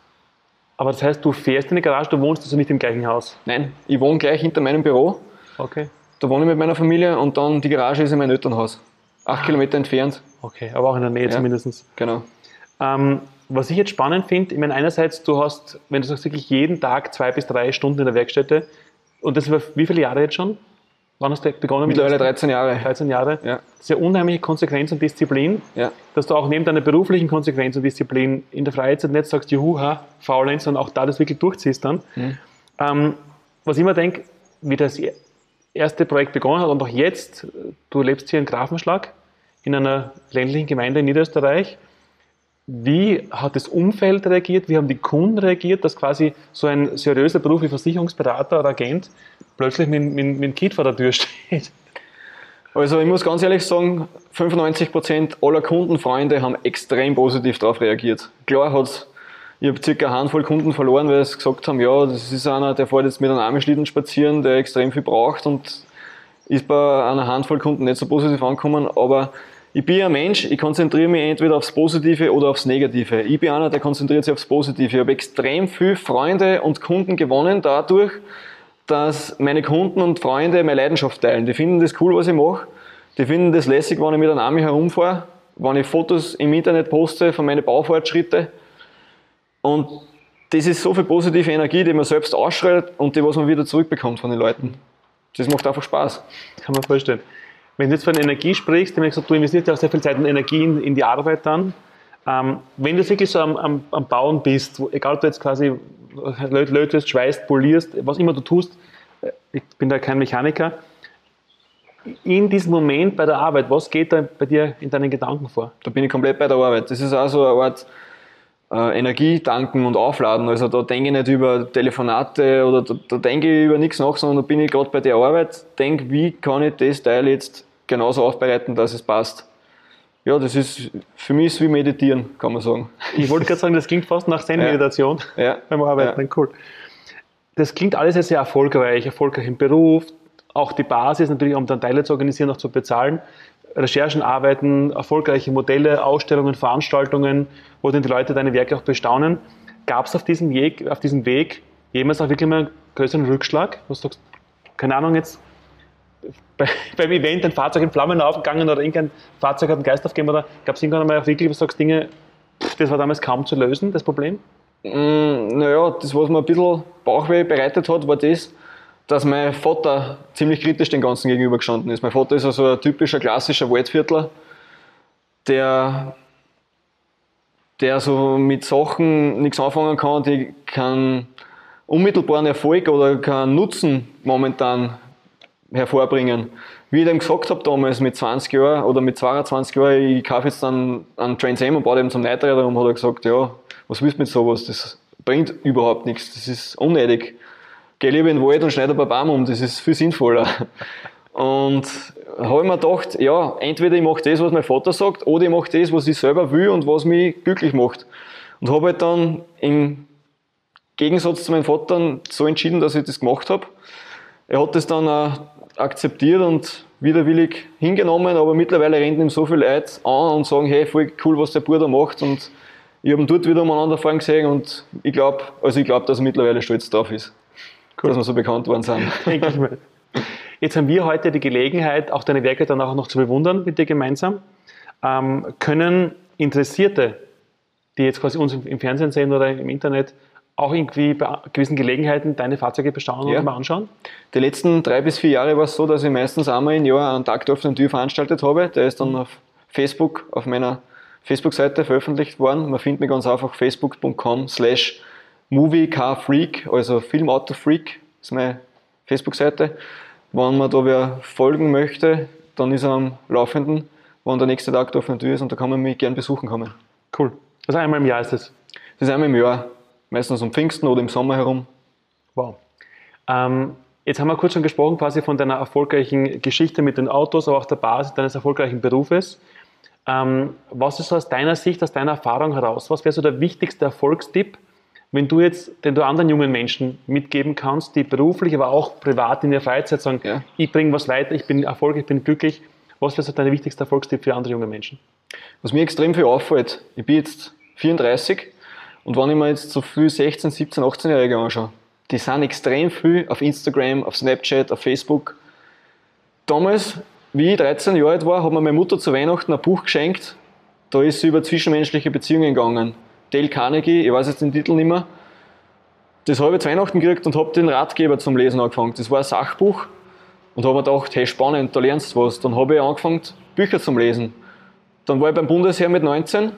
aber das heißt, du fährst in die Garage, du wohnst also nicht im gleichen Haus? Nein, ich wohne gleich hinter meinem Büro. Okay. Da wohne ich mit meiner Familie und dann die Garage ist in meinem Elternhaus. Acht ah. Kilometer entfernt. Okay, aber auch in der Nähe ja, zumindest. Genau. Ähm, was ich jetzt spannend finde, ich meine, einerseits, du hast, wenn du sagst, wirklich jeden Tag zwei bis drei Stunden in der Werkstätte, und das über wie viele Jahre jetzt schon? Wann hast du begonnen? Mittlerweile 13 Jahre. 13 Jahre. Ja. Ja unheimliche Konsequenz und Disziplin, ja. dass du auch neben deiner beruflichen Konsequenz und Disziplin in der Freizeit nicht sagst, juhuha, faulenz, sondern auch da das wirklich durchziehst dann. Mhm. Ähm, was ich immer denke, wie das erste Projekt begonnen hat und auch jetzt, du lebst hier in Grafenschlag, in einer ländlichen Gemeinde in Niederösterreich. Wie hat das Umfeld reagiert? Wie haben die Kunden reagiert, dass quasi so ein seriöser Beruf wie Versicherungsberater oder Agent plötzlich mit, mit, mit Kind vor der Tür [LAUGHS] steht? Also ich muss ganz ehrlich sagen, 95% aller Kundenfreunde haben extrem positiv darauf reagiert. Klar hat ich habe circa eine Handvoll Kunden verloren, weil sie gesagt haben, ja, das ist einer, der fährt jetzt mit einem Armeschlitten spazieren, der extrem viel braucht und ist bei einer Handvoll Kunden nicht so positiv angekommen, aber ich bin ein Mensch, ich konzentriere mich entweder aufs Positive oder aufs Negative. Ich bin einer, der konzentriert sich aufs Positive. Ich habe extrem viele Freunde und Kunden gewonnen dadurch, dass meine Kunden und Freunde meine Leidenschaft teilen. Die finden das cool, was ich mache. Die finden das lässig, wenn ich mit einem Army herumfahre, wenn ich Fotos im Internet poste von meinen Baufortschritten. Und das ist so viel positive Energie, die man selbst ausschreit und die, was man wieder zurückbekommt von den Leuten. Das macht einfach Spaß. Kann man vorstellen. Wenn du jetzt von Energie sprichst, dann ich gesagt, du investierst ja auch sehr viel Zeit und Energie in, in die Arbeit dann. Ähm, wenn du wirklich so am, am, am Bauen bist, egal ob du jetzt quasi lötest, schweißt, polierst, was immer du tust, äh, ich bin da kein Mechaniker, in diesem Moment bei der Arbeit, was geht da bei dir in deinen Gedanken vor? Da bin ich komplett bei der Arbeit. Das ist auch so eine Art äh, Energie tanken und aufladen. Also da denke ich nicht über Telefonate oder da, da denke ich über nichts nach, sondern da bin ich gerade bei der Arbeit, denke, wie kann ich das Teil jetzt genauso aufbereiten, dass es passt. Ja, das ist für mich ist wie meditieren, kann man sagen. Ich wollte gerade sagen, das klingt fast nach Zen-Meditation ja. beim Arbeiten. Ja. Cool. Das klingt alles sehr, sehr erfolgreich, erfolgreich im Beruf, auch die Basis natürlich, um dann Teile zu organisieren, auch zu bezahlen. Recherchen arbeiten, erfolgreiche Modelle, Ausstellungen, Veranstaltungen, wo dann die Leute deine Werke auch bestaunen. Gab es auf diesem Weg, auf diesem Weg jemals auch wirklich mal einen größeren Rückschlag? Wo du sagst, keine Ahnung, jetzt bei, [LAUGHS] beim Event ein Fahrzeug in Flammen aufgegangen oder irgendein Fahrzeug hat einen Geist aufgegeben oder gab es irgendwann mal auch wirklich, wo du sagst, Dinge, das war damals kaum zu lösen, das Problem? Mm, naja, das, was mir ein bisschen Bauchweh bereitet hat, war das, dass mein Vater ziemlich kritisch dem Ganzen gegenüber gestanden ist. Mein Vater ist also ein typischer klassischer Waldviertler, der, der so mit Sachen nichts anfangen kann, die keinen unmittelbaren Erfolg oder keinen Nutzen momentan hervorbringen. Wie ich ihm gesagt habe damals mit 20 Jahren oder mit 22 Jahren, ich kaufe jetzt dann einen Trans Am und baue dem zum Neiträder um, hat er gesagt, ja, was willst du mit sowas? Das bringt überhaupt nichts, das ist unnötig. Geh lieber in den Wald und schneide ein paar Bäume um, das ist viel sinnvoller. [LAUGHS] Und habe ich mir gedacht, ja, entweder ich mache das, was mein Vater sagt, oder ich mache das, was ich selber will und was mich glücklich macht. Und habe halt dann im Gegensatz zu meinem Vater so entschieden, dass ich das gemacht habe. Er hat das dann auch akzeptiert und widerwillig hingenommen, aber mittlerweile rennt ihm so viel Leute an und sagen, hey, voll cool, was der Bruder macht und ich habe ihn dort wieder umeinander fahren gesehen und ich glaube, also ich glaube, dass er mittlerweile stolz drauf ist, cool. dass wir so bekannt worden sind. [LAUGHS] Jetzt haben wir heute die Gelegenheit, auch deine Werke dann auch noch zu bewundern mit dir gemeinsam. Ähm, können Interessierte, die jetzt quasi uns im Fernsehen sehen oder im Internet, auch irgendwie bei gewissen Gelegenheiten deine Fahrzeuge bestaunen ja. und mal anschauen? Die letzten drei bis vier Jahre war es so, dass ich meistens einmal im Jahr einen Tag der offenen Tür veranstaltet habe. Der ist dann auf Facebook, auf meiner Facebook-Seite veröffentlicht worden. Man findet mich ganz einfach facebook.com slash moviecarfreak, also Filmautofreak ist meine Facebook-Seite. Wenn man da wer folgen möchte, dann ist er am Laufenden, wann der nächste Tag der offenen Tür ist und da kann man mich gern besuchen kommen. Cool. Also einmal im Jahr ist das? Das ist einmal im Jahr meistens um Pfingsten oder im Sommer herum. Wow. Ähm, jetzt haben wir kurz schon gesprochen quasi von deiner erfolgreichen Geschichte mit den Autos, aber auch der Basis deines erfolgreichen Berufes. Ähm, was ist so aus deiner Sicht, aus deiner Erfahrung heraus, was wäre so der wichtigste Erfolgstipp, wenn du jetzt, den du anderen jungen Menschen mitgeben kannst, die beruflich, aber auch privat in der Freizeit sagen, ja. ich bringe was weiter, ich bin erfolgreich, ich bin glücklich. Was wäre so dein wichtigster Erfolgstipp für andere junge Menschen? Was mir extrem viel auffällt, ich bin jetzt 34 und wenn ich mir jetzt so viel 16, 17, 18-Jährige anschaue, die sind extrem viel auf Instagram, auf Snapchat, auf Facebook. Damals, wie ich 13 Jahre alt war, hat mir meine Mutter zu Weihnachten ein Buch geschenkt. Da ist sie über zwischenmenschliche Beziehungen gegangen. Dale Carnegie, ich weiß jetzt den Titel nicht mehr. Das habe ich zu Weihnachten gekriegt und habe den Ratgeber zum Lesen angefangen. Das war ein Sachbuch und habe mir gedacht, hey spannend, da lernst du was. Dann habe ich angefangen, Bücher zum Lesen. Dann war ich beim Bundesheer mit 19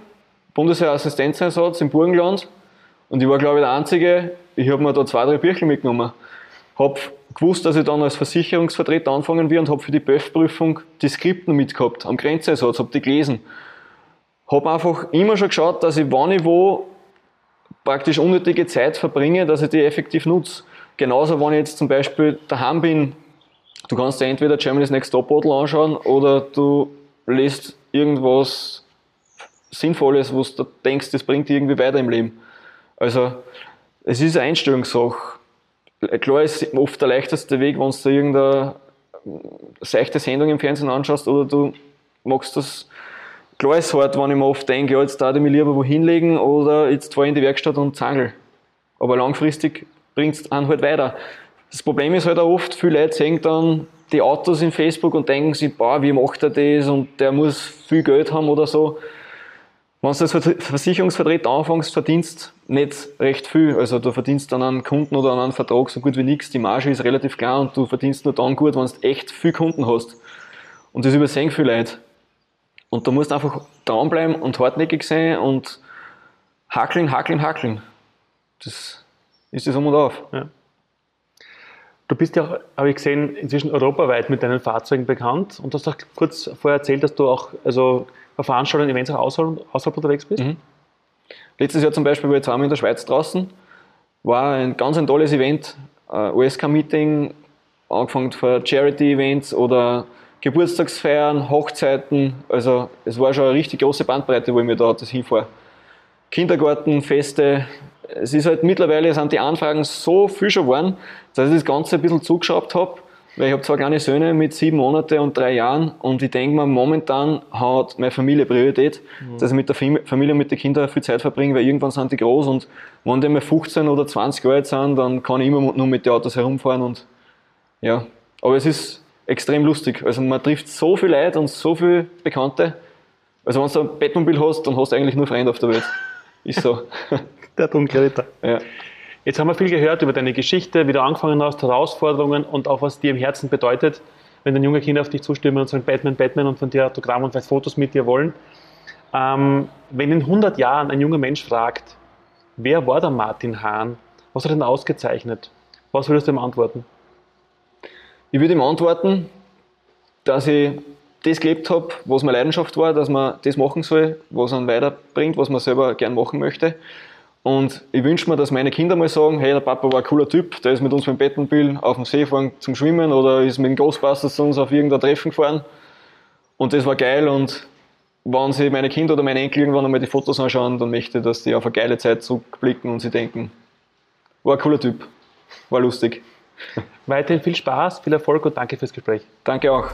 Bundeswehr-Assistenzeinsatz im Burgenland und ich war, glaube ich, der Einzige, ich habe mir da zwei, drei Bücher mitgenommen. Habe gewusst, dass ich dann als Versicherungsvertreter anfangen will und habe für die BÖF-Prüfung die Skripten mitgehabt, am Grenzeinsatz, habe die gelesen. Habe einfach immer schon geschaut, dass ich, wann ich wo praktisch unnötige Zeit verbringe, dass ich die effektiv nutze. Genauso, wenn ich jetzt zum Beispiel daheim bin, du kannst dir entweder Germany's Next Top Model anschauen oder du liest irgendwas Sinnvolles, wo du denkst, das bringt dich irgendwie weiter im Leben. Also, es ist eine Einstellungssache. Klar ist oft der leichteste Weg, wenn du irgendeine seichte Sendung im Fernsehen anschaust oder du magst das. Klar ist hart, wenn ich mir oft denke, ja, jetzt darf ich mich lieber wohin legen oder jetzt fahre ich in die Werkstatt und zangel. Aber langfristig bringt es einen halt weiter. Das Problem ist halt auch oft, viele Leute sehen dann die Autos in Facebook und denken sich, boah, wie macht er das und der muss viel Geld haben oder so. Wenn du als Versicherungsvertreter anfängst, verdienst nicht recht viel. Also du verdienst dann einen Kunden oder an einem Vertrag so gut wie nichts. Die Marge ist relativ klar und du verdienst nur dann gut, wenn du echt viel Kunden hast. Und das übersehen viele Leute. Und du musst einfach dranbleiben und hartnäckig sein und hackeln, hackeln, hackeln. Das ist das um und auf. Ja. Du bist ja, habe ich gesehen, inzwischen europaweit mit deinen Fahrzeugen bekannt und hast auch kurz vorher erzählt, dass du auch also bei Veranstaltungen, Events auch außerhalb, außerhalb unterwegs bist? Mhm. Letztes Jahr zum Beispiel war ich zweimal in der Schweiz draußen. War ein ganz ein tolles Event. OSK-Meeting, angefangen von Charity-Events oder Geburtstagsfeiern, Hochzeiten. Also es war schon eine richtig große Bandbreite, wo ich mir da das hinfahre. Kindergartenfeste. Es ist halt mittlerweile sind die Anfragen so viel schon geworden, dass ich das Ganze ein bisschen zugeschaut habe Weil ich habe zwei kleine Söhne mit sieben Monaten und drei Jahren und ich denke mir, momentan hat meine Familie Priorität, mhm. dass ich mit der Familie, mit den Kindern viel Zeit verbringe, weil irgendwann sind die groß und wenn die mal 15 oder 20 Jahre alt sind, dann kann ich immer nur mit den Autos herumfahren und ja. Aber es ist extrem lustig. Also man trifft so viele Leute und so viele Bekannte. Also wenn du ein Bettmobil hast, dann hast du eigentlich nur Freunde auf der Welt. Ist so. [LAUGHS] der dunkle Ritter. Ja. Jetzt haben wir viel gehört über deine Geschichte, wie du angefangen hast, Herausforderungen und auch was dir im Herzen bedeutet, wenn dann junge Kinder auf dich zustimmen und sagen Batman, Batman und von dir Autogramm und Fotos mit dir wollen. Ähm, wenn in 100 Jahren ein junger Mensch fragt, wer war der Martin Hahn? Was hat er denn ausgezeichnet? Was würdest du ihm antworten? Ich würde ihm antworten, dass ich das gelebt habe, was meine Leidenschaft war, dass man das machen soll, was einen weiterbringt, was man selber gern machen möchte und ich wünsche mir, dass meine Kinder mal sagen, hey, der Papa war ein cooler Typ, der ist mit uns mit dem Bettenbill auf dem See gefahren zum Schwimmen oder ist mit den Ghostbusters zu uns auf irgendein Treffen gefahren. Und das war geil und wenn sich meine Kinder oder meine Enkel irgendwann einmal die Fotos anschauen, dann möchte ich, dass die auf eine geile Zeit zurückblicken und sie denken, war ein cooler Typ, war lustig. Weiterhin viel Spaß, viel Erfolg und danke fürs Gespräch. Danke auch.